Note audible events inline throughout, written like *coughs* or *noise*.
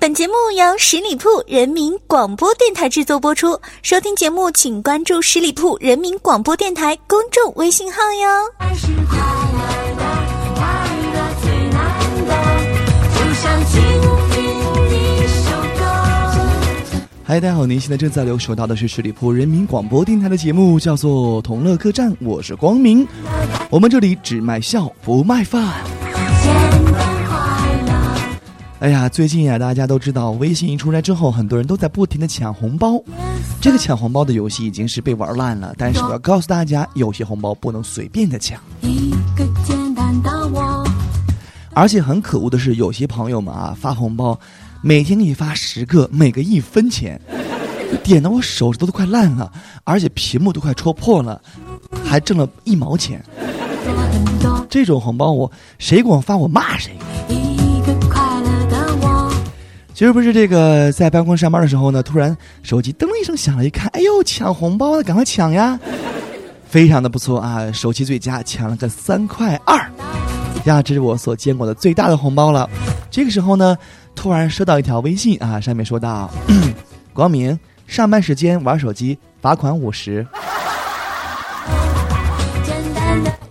本节目由十里铺人民广播电台制作播出。收听节目，请关注十里铺人民广播电台公众微信号哟。开心快乐的快乐最难。不想听一首歌嗨，大家好，您现在正在留守到的是十里铺人民广播电台的节目，叫做《同乐客栈》，我是光明。我们这里只卖笑不卖饭。哎呀，最近呀，大家都知道，微信一出来之后，很多人都在不停的抢红包。这个抢红包的游戏已经是被玩烂了，但是我要告诉大家，有些红包不能随便的抢。而且很可恶的是，有些朋友们啊发红包。每天给你发十个，每个一分钱，点的我手指头都快烂了，而且屏幕都快戳破了，还挣了一毛钱。这种红包我谁给我发我骂谁。今儿不是这个在办公上班的时候呢，突然手机噔一声响了，一看，哎呦，抢红包了，赶快抢呀！*laughs* 非常的不错啊，手气最佳，抢了个三块二，呀，这是我所见过的最大的红包了。这个时候呢。突然收到一条微信啊，上面说道：“ *coughs* 光明，上班时间玩手机，罚款五十。”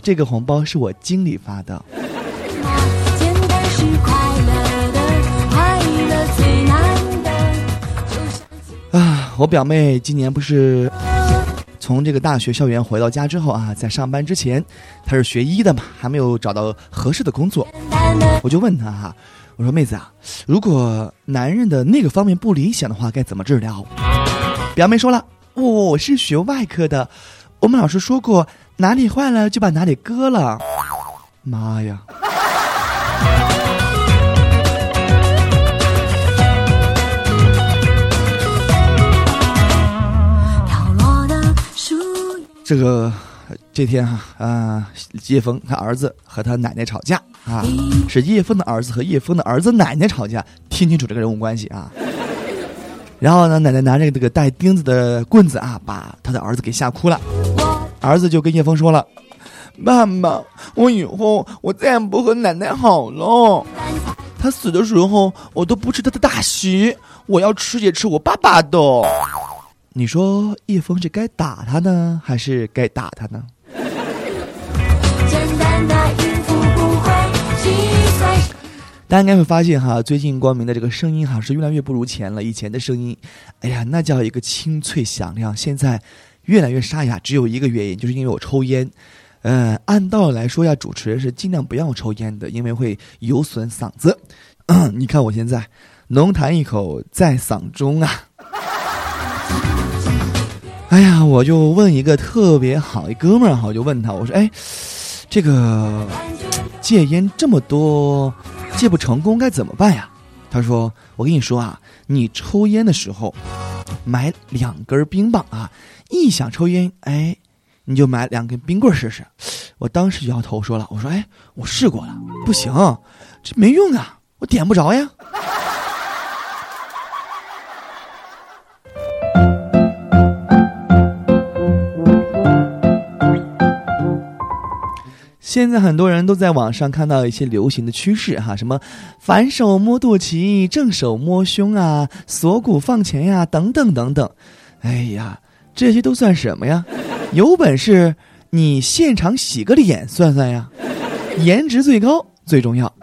这个红包是我经理发的。我表妹今年不是从这个大学校园回到家之后啊，在上班之前，她是学医的嘛，还没有找到合适的工作，我就问她哈。我说妹子啊，如果男人的那个方面不理想的话，该怎么治疗？表妹说了，我是学外科的，我们老师说过，哪里坏了就把哪里割了。妈呀！这个。这天哈啊，叶枫他儿子和他奶奶吵架啊，是叶枫的儿子和叶枫的儿子奶奶吵架，听清楚这个人物关系啊。然后呢，奶奶拿着这个带钉子的棍子啊，把他的儿子给吓哭了。儿子就跟叶枫说了：“爸爸，我以后我再也不和奶奶好了。他死的时候，我都不吃他的大席，我要吃也吃我爸爸的。”你说叶枫是该打他呢，还是该打他呢？大家应该会发现哈，最近光明的这个声音哈是越来越不如前了。以前的声音，哎呀，那叫一个清脆响亮。现在越来越沙哑，只有一个原因，就是因为我抽烟。呃，按道理来说呀，主持人是尽量不要抽烟的，因为会有损嗓子。*coughs* 你看我现在浓痰一口在嗓中啊。哎呀，我就问一个特别好一哥们儿哈，我就问他，我说，哎，这个戒烟这么多，戒不成功该怎么办呀？他说，我跟你说啊，你抽烟的时候买两根冰棒啊，一想抽烟，哎，你就买两根冰棍试试。我当时摇头说了，我说，哎，我试过了，不行，这没用啊，我点不着呀。现在很多人都在网上看到一些流行的趋势哈，什么反手摸肚脐、正手摸胸啊、锁骨放前呀，等等等等。哎呀，这些都算什么呀？有本事你现场洗个脸算算呀！颜值最高最重要。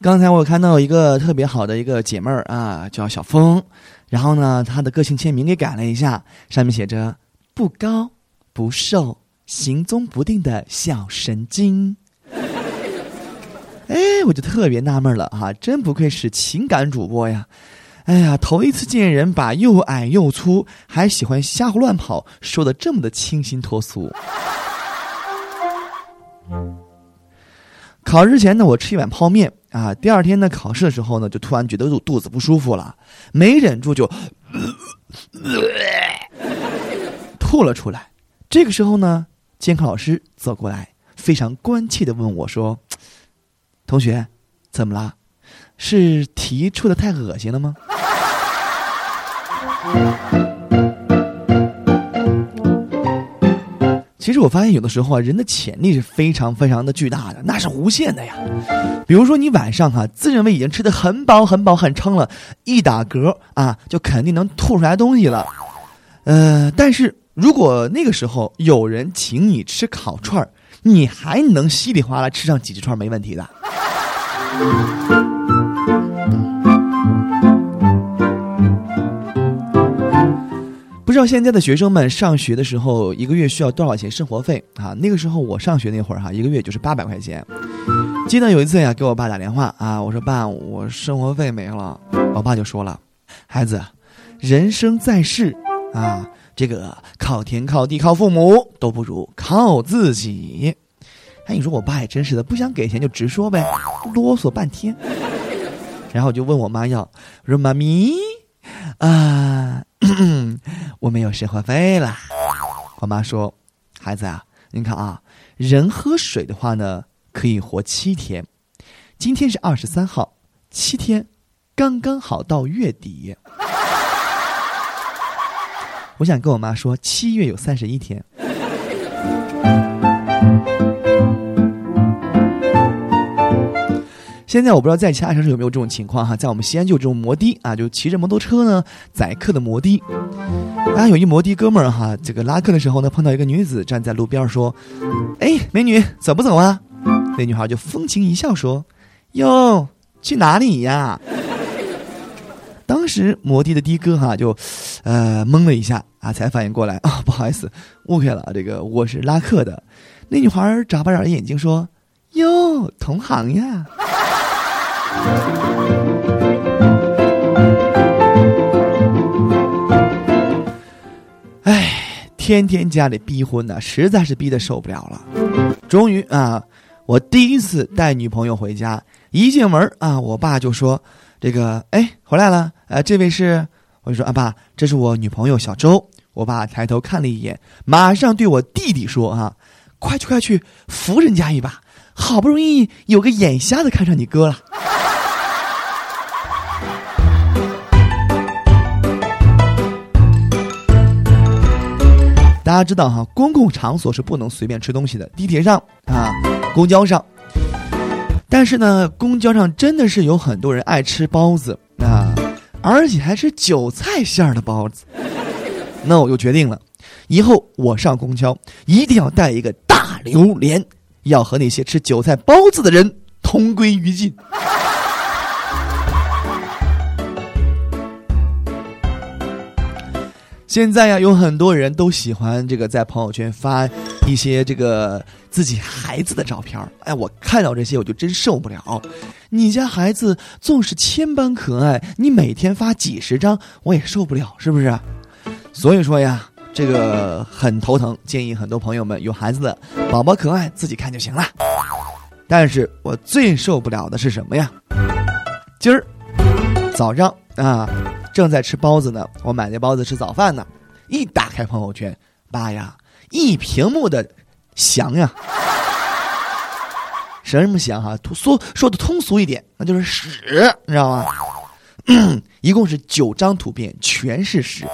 刚才我看到一个特别好的一个姐妹儿啊，叫小峰。然后呢，他的个性签名给改了一下，上面写着“不高不瘦，行踪不定的小神经”。*laughs* 哎，我就特别纳闷了哈，真不愧是情感主播呀！哎呀，头一次见人把又矮又粗，还喜欢瞎胡乱跑，说的这么的清新脱俗。考试前呢，我吃一碗泡面。啊，第二天呢，考试的时候呢，就突然觉得肚肚子不舒服了，没忍住就 *laughs* 吐了出来。这个时候呢，监考老师走过来，非常关切的问我说：“同学，怎么了？是题出的太恶心了吗？”其实我发现有的时候啊，人的潜力是非常非常的巨大的，那是无限的呀。比如说你晚上哈，自认为已经吃的很饱很饱很撑了，一打嗝啊，就肯定能吐出来东西了。呃，但是如果那个时候有人请你吃烤串儿，你还能稀里哗啦吃上几只串没问题的。知道现在的学生们上学的时候一个月需要多少钱生活费啊？那个时候我上学那会儿哈，一个月就是八百块钱。记得有一次呀，给我爸打电话啊，我说爸，我生活费没了。我爸就说了，孩子，人生在世啊，这个靠天靠地靠父母都不如靠自己。哎，你说我爸也真是的，不想给钱就直说呗，啰嗦半天。然后我就问我妈要，我说妈咪啊。*coughs* 我没有生活费了，我妈说：“孩子啊，你看啊，人喝水的话呢，可以活七天。今天是二十三号，七天刚刚好到月底。我想跟我妈说，七月有三十一天。”现在我不知道在其他城市有没有这种情况哈，在我们西安就有这种摩的啊，就骑着摩托车呢载客的摩的。啊，有一摩的哥们儿哈，这个拉客的时候呢，碰到一个女子站在路边说：“哎，美女，走不走啊？”那女孩就风情一笑说：“哟，去哪里呀？”当时摩的的哥哈就，呃，懵了一下啊，才反应过来啊，不好意思，误会了，这个我是拉客的。那女孩眨巴眨眼睛说：“哟，同行呀。”哎，天天家里逼婚呢，实在是逼得受不了了。终于啊，我第一次带女朋友回家，一进门啊，我爸就说：“这个，哎，回来了。呃，这位是？”我就说：“阿爸，这是我女朋友小周。”我爸抬头看了一眼，马上对我弟弟说：“啊，快去快去扶人家一把，好不容易有个眼瞎子看上你哥了。”大家知道哈，公共场所是不能随便吃东西的，地铁上啊，公交上。但是呢，公交上真的是有很多人爱吃包子啊，而且还是韭菜馅儿的包子。那我就决定了，以后我上公交一定要带一个大榴莲，要和那些吃韭菜包子的人同归于尽。现在呀，有很多人都喜欢这个在朋友圈发一些这个自己孩子的照片哎，我看到这些我就真受不了。你家孩子纵使千般可爱，你每天发几十张，我也受不了，是不是？所以说呀，这个很头疼。建议很多朋友们有孩子的宝宝可爱，自己看就行了。但是我最受不了的是什么呀？今儿早上啊。正在吃包子呢，我买那包子吃早饭呢，一打开朋友圈，妈呀，一屏幕的翔呀，什么翔哈？说说的通俗一点，那就是屎，你知道吗？*clears throat* 一共是九张图片，全是屎，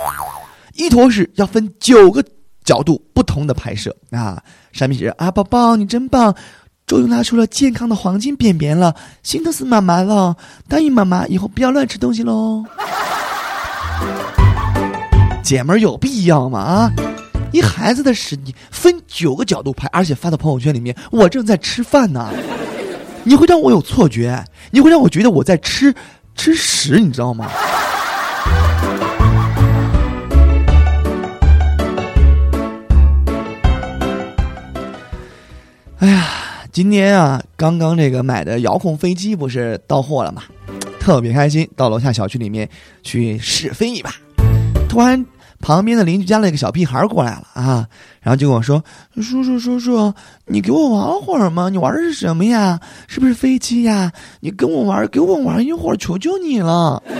一坨屎要分九个角度不同的拍摄啊。上面写着啊，宝宝你真棒，终于拿出了健康的黄金便便了，心疼死妈妈了，答应妈妈以后不要乱吃东西喽。姐们儿有必要吗？啊，一孩子的屎你分九个角度拍，而且发到朋友圈里面，我正在吃饭呢，你会让我有错觉，你会让我觉得我在吃吃屎，你知道吗？哎呀，今天啊，刚刚这个买的遥控飞机不是到货了吗？特别开心，到楼下小区里面去试飞一把。突然，旁边的邻居家那个小屁孩过来了啊，然后就跟我说：“叔叔，叔叔，你给我玩会儿吗？你玩的是什么呀？是不是飞机呀？你跟我玩，给我玩一会儿，求求你了。*laughs* ”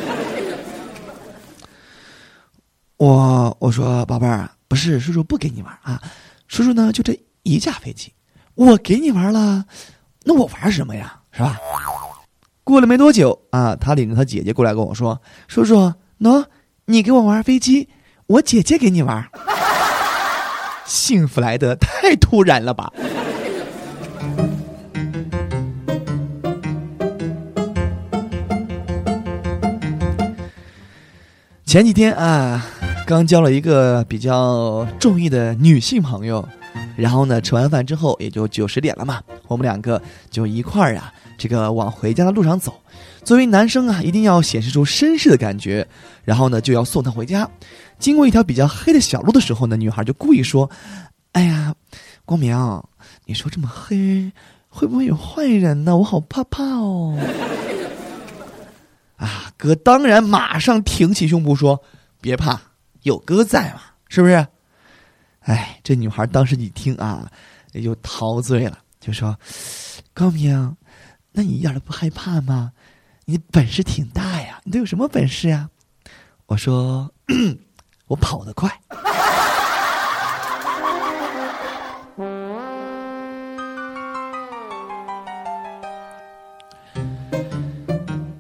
我我说宝贝儿，不是叔叔不给你玩啊，叔叔呢就这一架飞机，我给你玩了，那我玩什么呀？是吧？过了没多久啊，他领着他姐姐过来跟我说：“叔叔，喏。”你给我玩飞机，我姐姐给你玩。幸福来的太突然了吧！前几天啊，刚交了一个比较中意的女性朋友，然后呢，吃完饭之后也就九十点了嘛，我们两个就一块儿啊，这个往回家的路上走。作为男生啊，一定要显示出绅士的感觉，然后呢，就要送她回家。经过一条比较黑的小路的时候呢，女孩就故意说：“哎呀，光明，你说这么黑，会不会有坏人呢？我好怕怕哦。*laughs* ”啊，哥当然马上挺起胸脯说：“别怕，有哥在嘛，是不是？”哎，这女孩当时一听啊，也就陶醉了，就说：“高明，那你一点都不害怕吗？你本事挺大呀，你都有什么本事呀？”我说：“ *clears throat* 我跑得快。”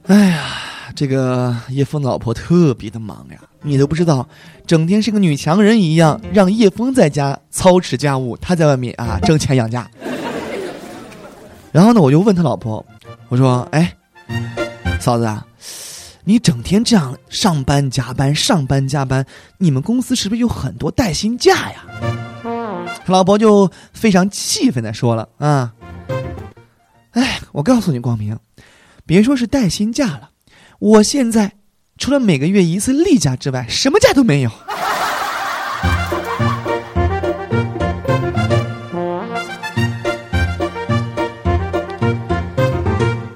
哎呀。这个叶枫老婆特别的忙呀，你都不知道，整天是个女强人一样，让叶枫在家操持家务，她在外面啊挣钱养家。然后呢，我就问他老婆，我说：“哎，嫂子啊，你整天这样上班加班，上班加班，你们公司是不是有很多带薪假呀？”他老婆就非常气愤的说了：“啊，哎，我告诉你，光明，别说是带薪假了。”我现在除了每个月一次例假之外，什么假都没有。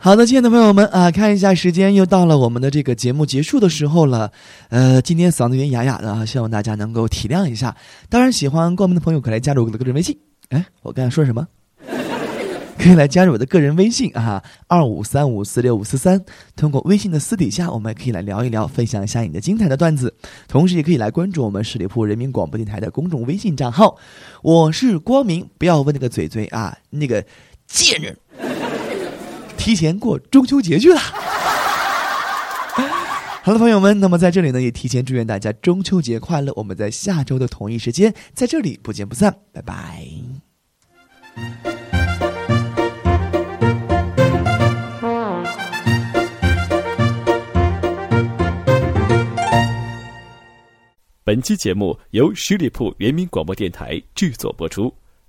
好的，亲爱的朋友们啊，看一下时间，又到了我们的这个节目结束的时候了。呃，今天嗓子有点哑哑的啊，希望大家能够体谅一下。当然，喜欢光明的朋友可以来加入我的个人微信。哎，我刚才说什么？*laughs* 可以来加入我的个人微信啊，二五三五四六五四三。通过微信的私底下，我们可以来聊一聊，分享一下你的精彩的段子。同时，也可以来关注我们十里铺人民广播电台的公众微信账号。我是光明，不要问那个嘴嘴啊，那个贱人，提前过中秋节去了。好了，朋友们，那么在这里呢，也提前祝愿大家中秋节快乐。我们在下周的同一时间，在这里不见不散，拜拜。本期节目由十里铺人民广播电台制作播出。